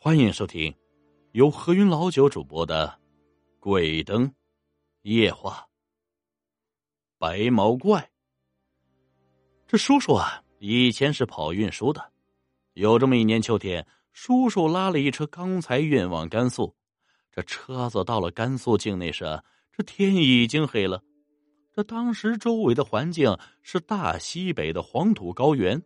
欢迎收听由何云老九主播的《鬼灯夜话》。白毛怪，这叔叔啊，以前是跑运输的。有这么一年秋天，叔叔拉了一车钢材运往甘肃。这车子到了甘肃境内时，这天已经黑了。这当时周围的环境是大西北的黄土高原。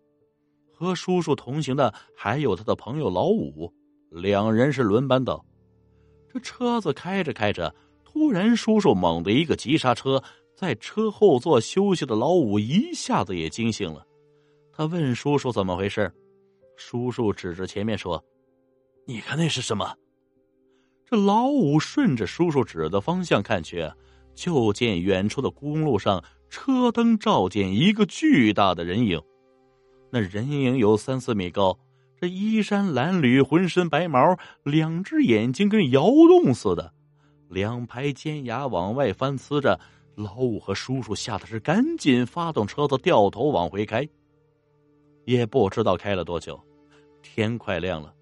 和叔叔同行的还有他的朋友老五。两人是轮班到，这车子开着开着，突然叔叔猛的一个急刹车，在车后座休息的老五一下子也惊醒了。他问叔叔怎么回事，叔叔指着前面说：“你看那是什么？”这老五顺着叔叔指的方向看去，就见远处的公路上车灯照见一个巨大的人影，那人影有三四米高。这衣衫褴褛，浑身白毛，两只眼睛跟窑洞似的，两排尖牙往外翻呲着。老五和叔叔吓得是赶紧发动车子，掉头往回开。也不知道开了多久，天快亮了。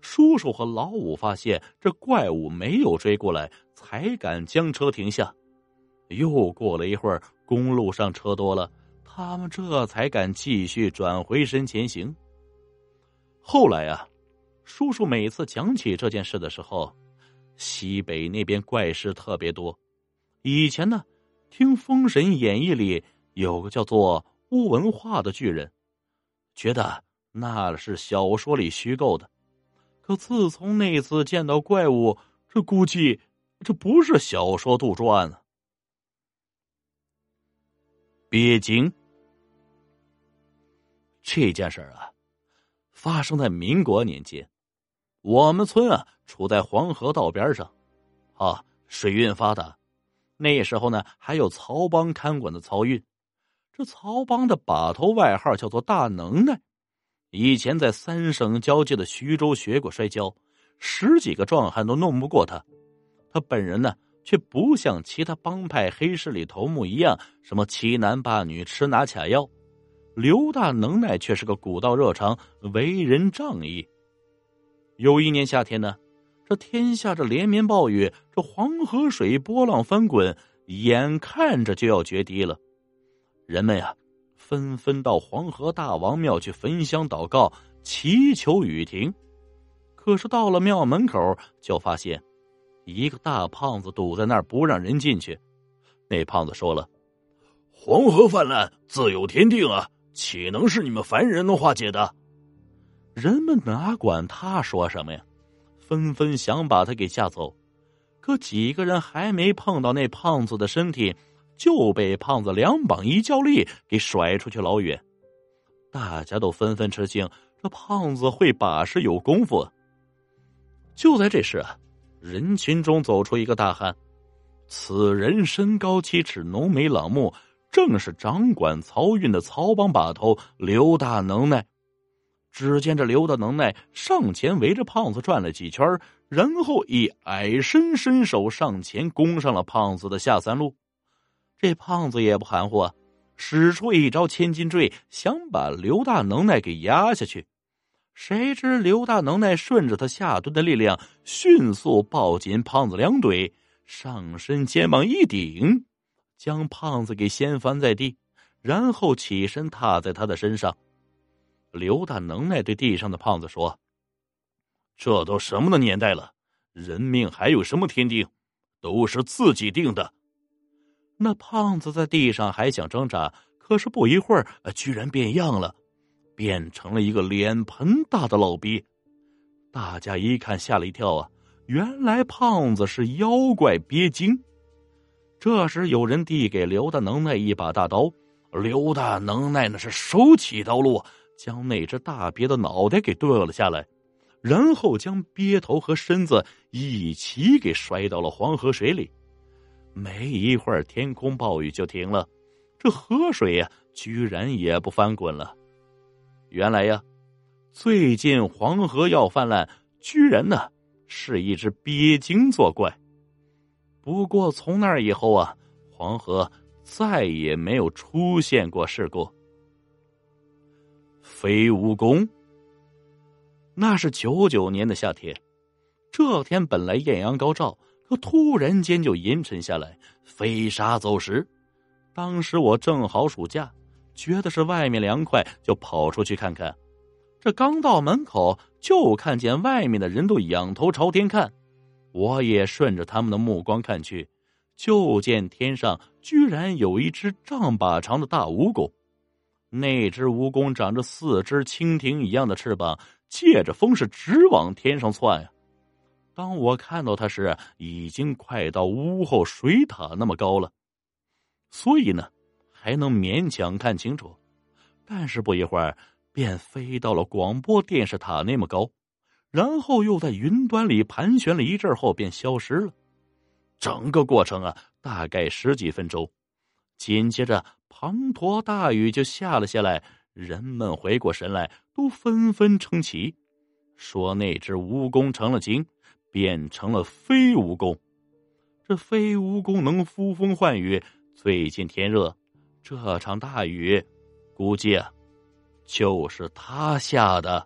叔叔和老五发现这怪物没有追过来，才敢将车停下。又过了一会儿，公路上车多了，他们这才敢继续转回身前行。后来啊，叔叔每次讲起这件事的时候，西北那边怪事特别多。以前呢，听《封神演义》里有个叫做乌文化的巨人，觉得那是小说里虚构的。可自从那次见到怪物，这估计这不是小说杜撰啊。鳖精这件事儿啊。发生在民国年间，我们村啊处在黄河道边上，啊，水运发达。那时候呢，还有曹帮看管的漕运。这曹帮的把头外号叫做大能耐，以前在三省交界的徐州学过摔跤，十几个壮汉都弄不过他。他本人呢，却不像其他帮派黑势力头目一样，什么欺男霸女、吃拿卡要。刘大能耐却是个古道热肠，为人仗义。有一年夏天呢，这天下着连绵暴雨，这黄河水波浪翻滚，眼看着就要决堤了。人们呀，纷纷到黄河大王庙去焚香祷告，祈求雨停。可是到了庙门口，就发现一个大胖子堵在那儿，不让人进去。那胖子说了：“黄河泛滥，自有天定啊。”岂能是你们凡人能化解的？人们哪管他说什么呀？纷纷想把他给吓走。可几个人还没碰到那胖子的身体，就被胖子两膀一较力给甩出去老远。大家都纷纷吃惊，这胖子会把式有功夫。就在这时，人群中走出一个大汉，此人身高七尺，浓眉朗目。正是掌管漕运的漕帮把头刘大能耐。只见这刘大能耐上前围着胖子转了几圈，然后一矮身伸手上前攻上了胖子的下三路。这胖子也不含糊，啊，使出一招千斤坠，想把刘大能耐给压下去。谁知刘大能耐顺着他下蹲的力量，迅速抱紧胖子两腿，上身肩膀一顶。将胖子给掀翻在地，然后起身踏在他的身上。刘大能耐对地上的胖子说：“这都什么的年代了，人命还有什么天定？都是自己定的。”那胖子在地上还想挣扎，可是不一会儿，居然变样了，变成了一个脸盆大的老鳖。大家一看，吓了一跳啊！原来胖子是妖怪鳖精。这时，有人递给刘大能耐一把大刀，刘大能耐那是手起刀落，将那只大鳖的脑袋给剁了下来，然后将鳖头和身子一起给摔到了黄河水里。没一会儿，天空暴雨就停了，这河水呀，居然也不翻滚了。原来呀，最近黄河要泛滥，居然呢是一只鳖精作怪。不过从那以后啊，黄河再也没有出现过事故。飞蜈蚣，那是九九年的夏天，这天本来艳阳高照，可突然间就阴沉下来，飞沙走石。当时我正好暑假，觉得是外面凉快，就跑出去看看。这刚到门口，就看见外面的人都仰头朝天看，我也顺着他们的目光看去，就见天上居然有一只丈把长的大蜈蚣。那只蜈蚣长着四只蜻蜓一样的翅膀，借着风是直往天上窜呀。当我看到它时，已经快到屋后水塔那么高了，所以呢，还能勉强看清楚。但是不一会儿，便飞到了广播电视塔那么高，然后又在云端里盘旋了一阵后便消失了。整个过程啊，大概十几分钟。紧接着。滂沱大雨就下了下来，人们回过神来，都纷纷称奇，说那只蜈蚣成了精，变成了飞蜈蚣。这飞蜈蚣能呼风唤雨，最近天热，这场大雨，估计啊，就是他下的。